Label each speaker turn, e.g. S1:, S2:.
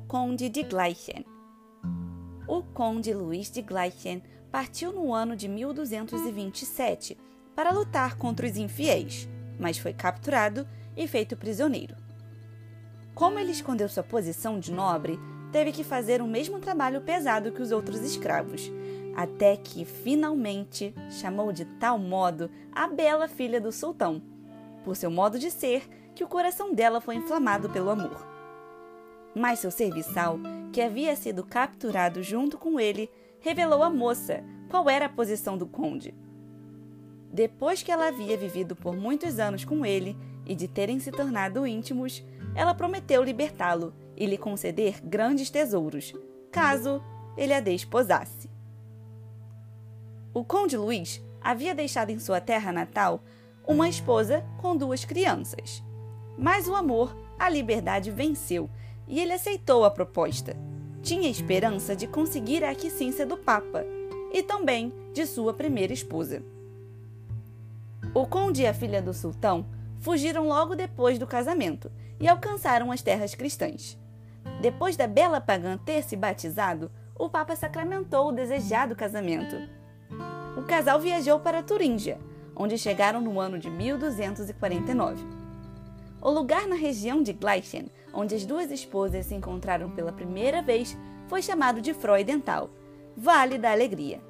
S1: Conde de Gleichen. O Conde Luís de Gleichen partiu no ano de 1227 para lutar contra os infiéis, mas foi capturado e feito prisioneiro. Como ele escondeu sua posição de nobre, teve que fazer o mesmo trabalho pesado que os outros escravos, até que finalmente chamou de tal modo a bela filha do sultão, por seu modo de ser, que o coração dela foi inflamado pelo amor. Mas seu serviçal, que havia sido capturado junto com ele, revelou à moça qual era a posição do conde. Depois que ela havia vivido por muitos anos com ele e de terem se tornado íntimos, ela prometeu libertá-lo e lhe conceder grandes tesouros, caso ele a desposasse. O conde Luís havia deixado em sua terra natal uma esposa com duas crianças. Mas o amor, a liberdade venceu e ele aceitou a proposta. Tinha esperança de conseguir a aquiescência do Papa e também de sua primeira esposa. O conde e a filha do sultão fugiram logo depois do casamento e alcançaram as terras cristãs. Depois da bela pagã ter se batizado, o Papa sacramentou o desejado casamento. O casal viajou para Turíngia, onde chegaram no ano de 1249. O lugar na região de Gleichen, onde as duas esposas se encontraram pela primeira vez, foi chamado de Freudenthal, Vale da Alegria.